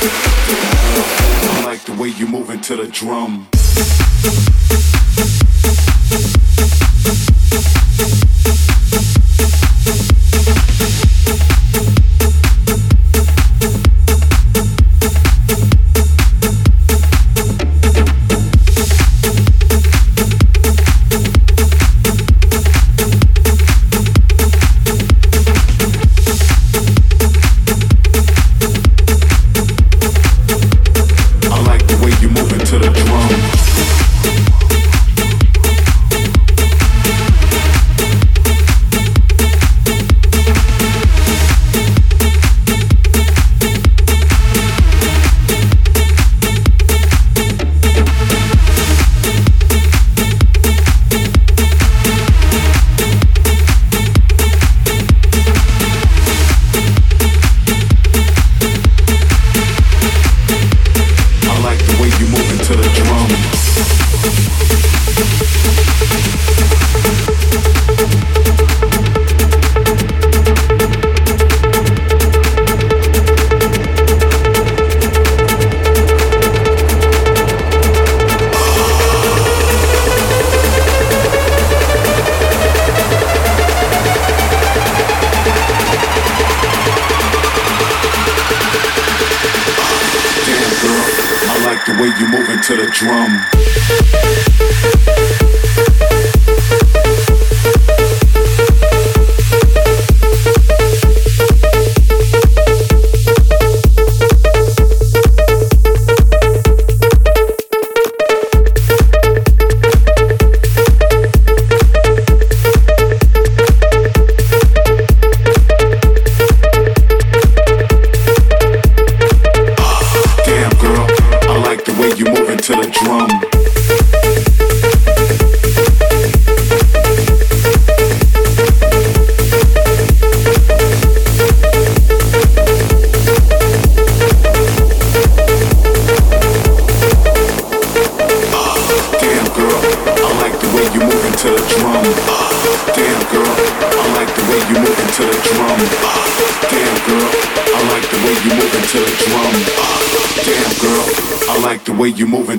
I like the way you move into the drum.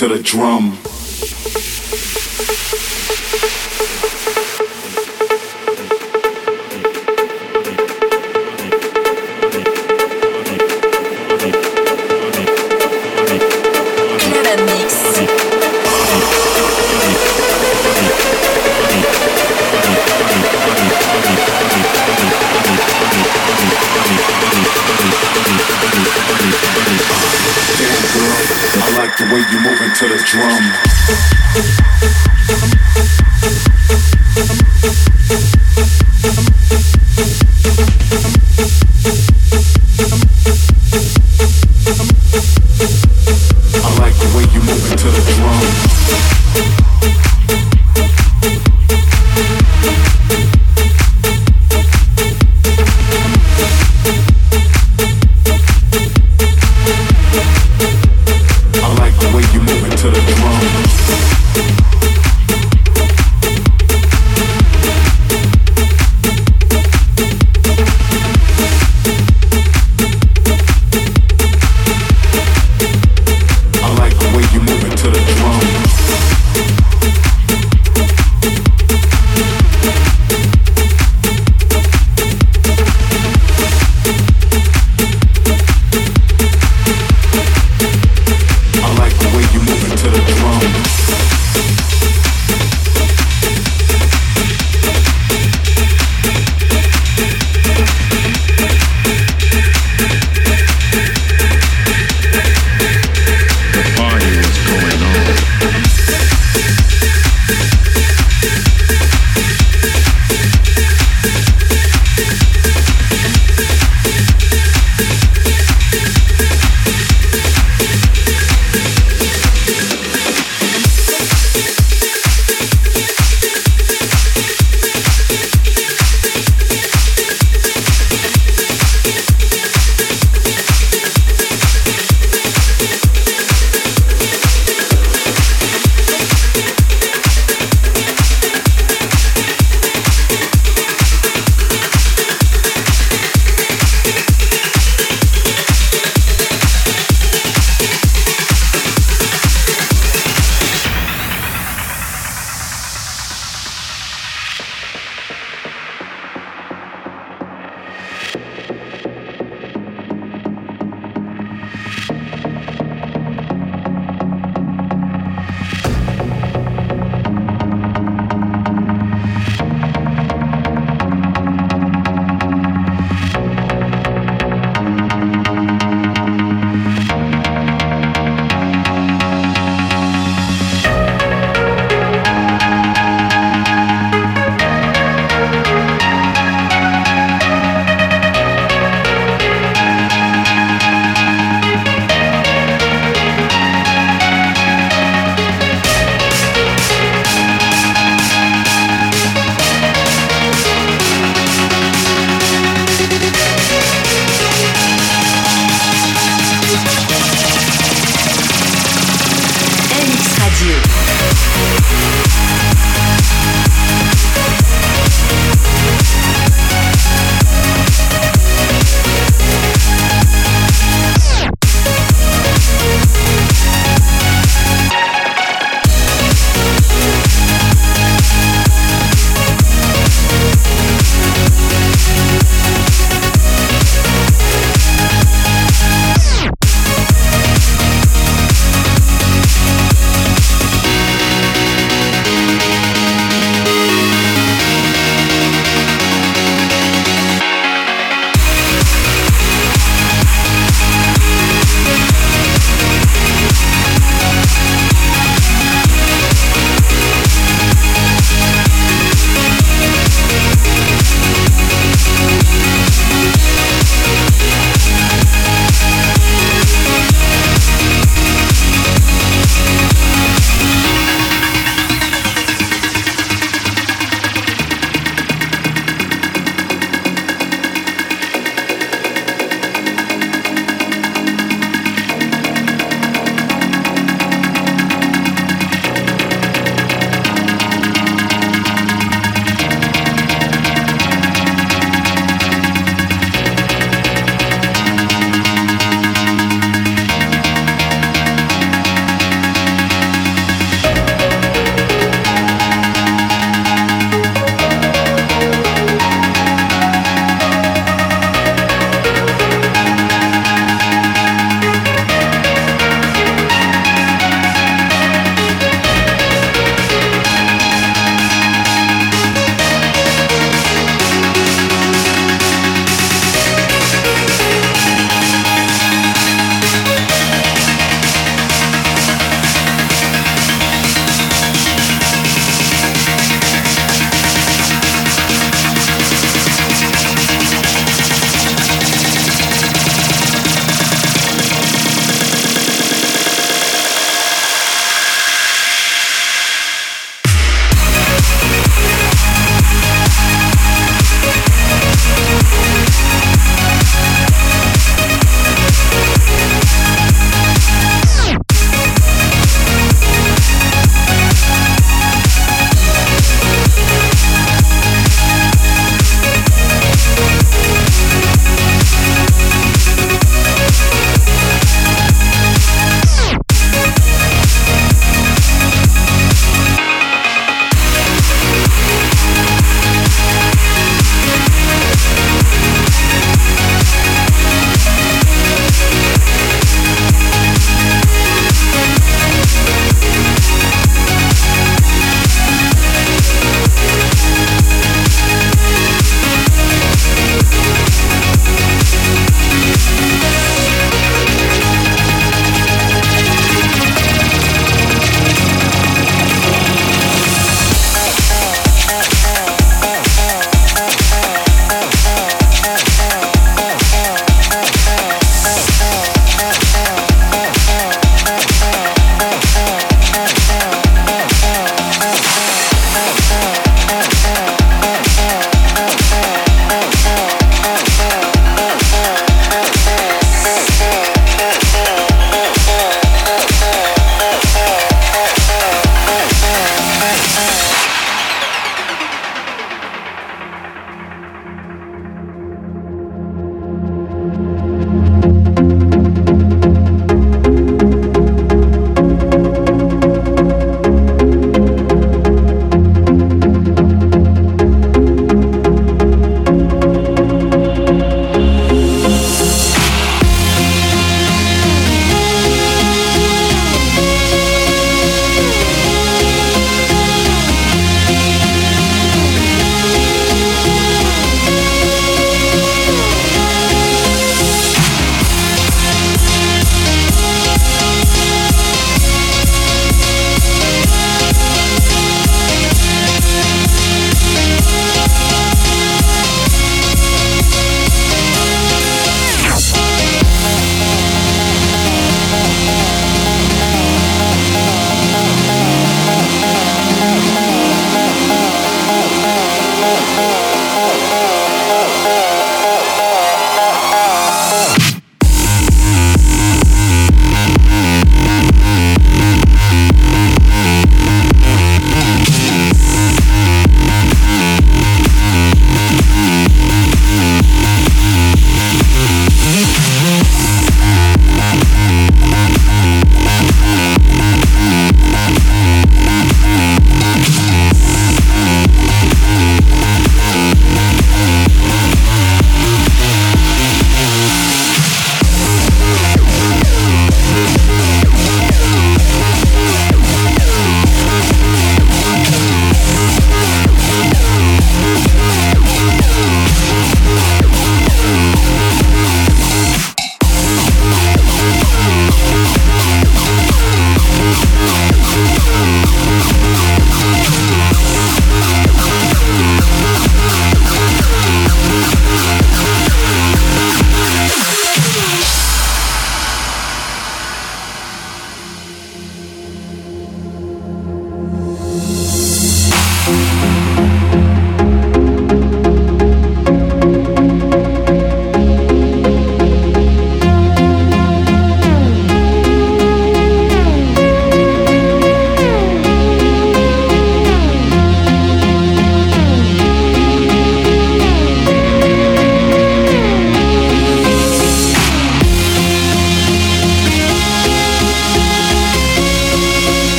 To the drum.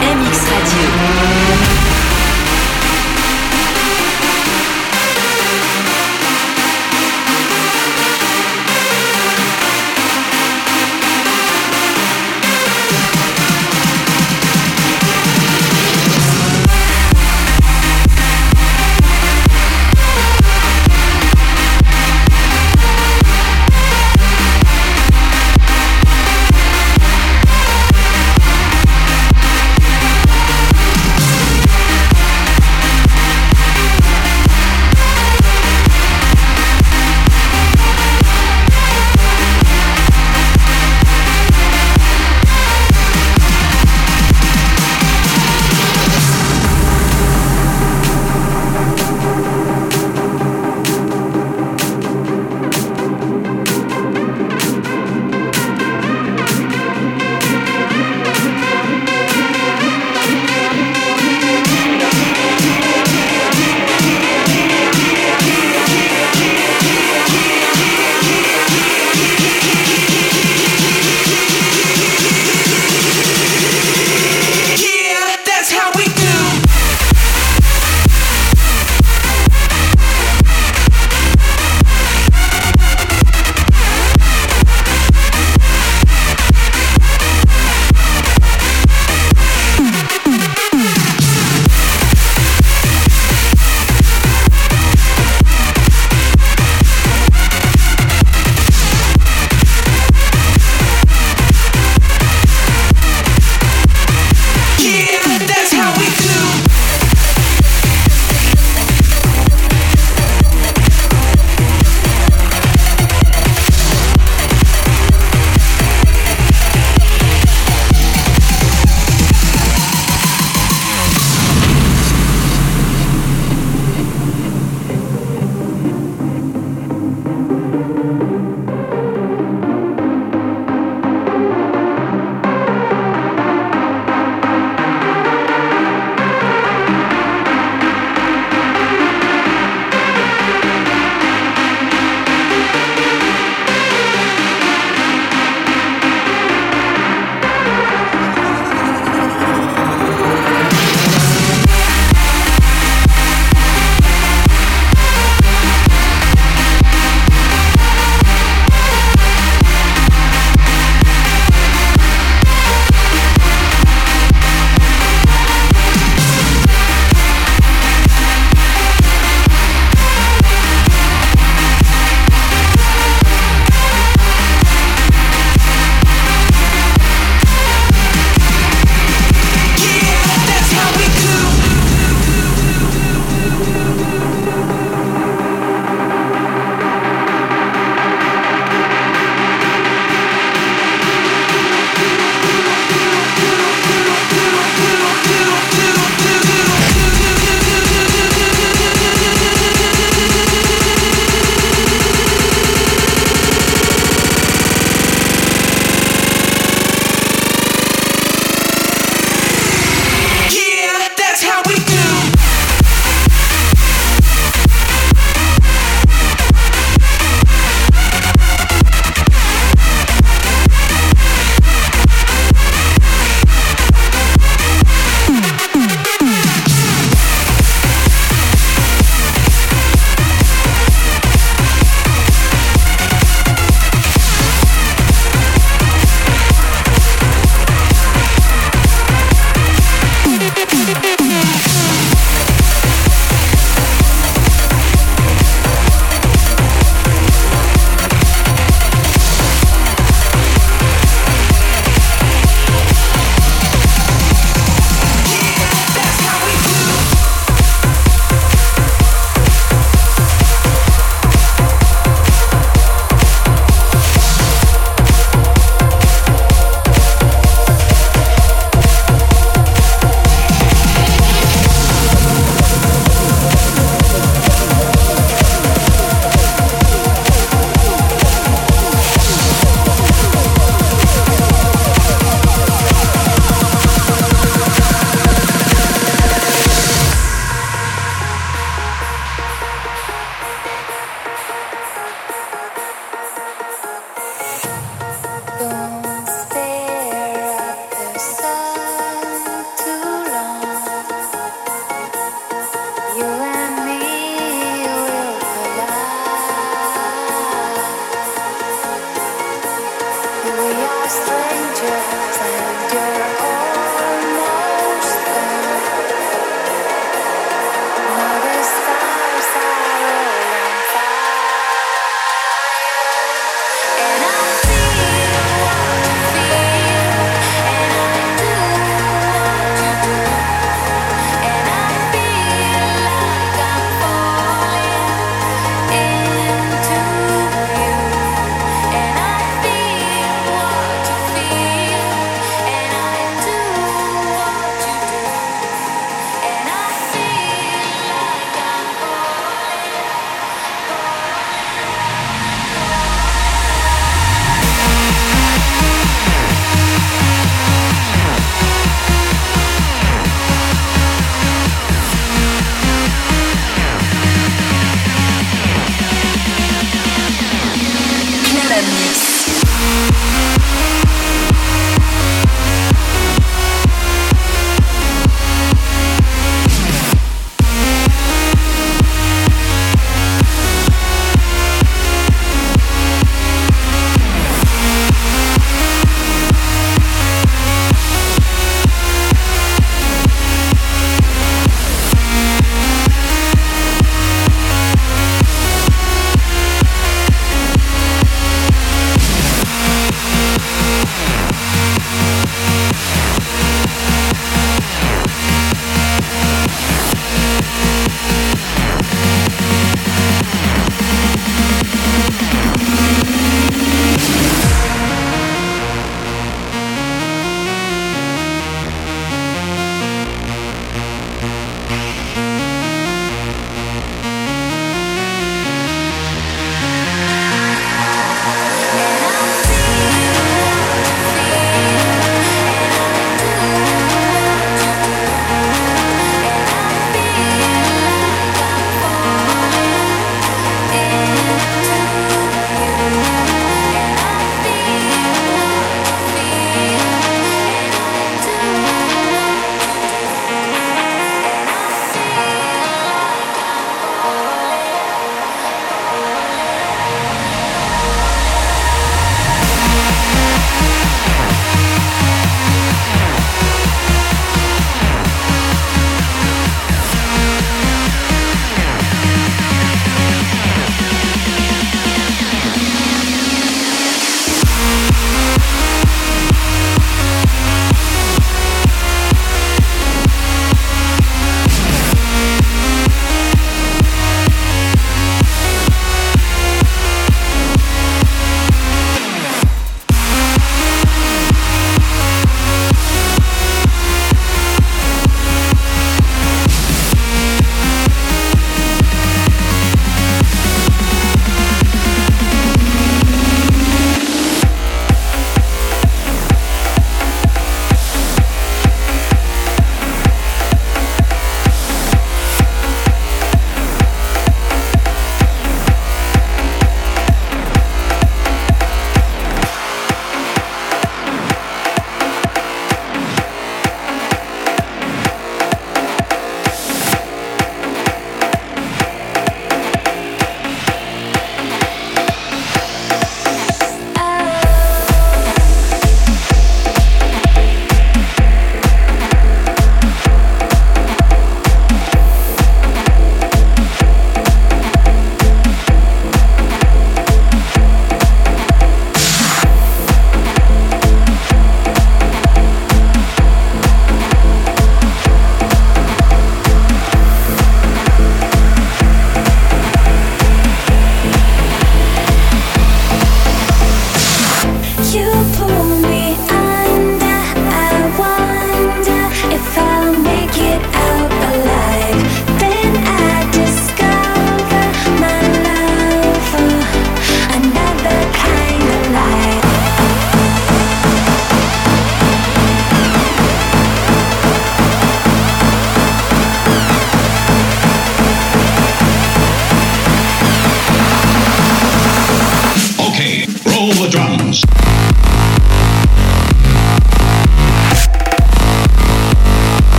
MX Radio.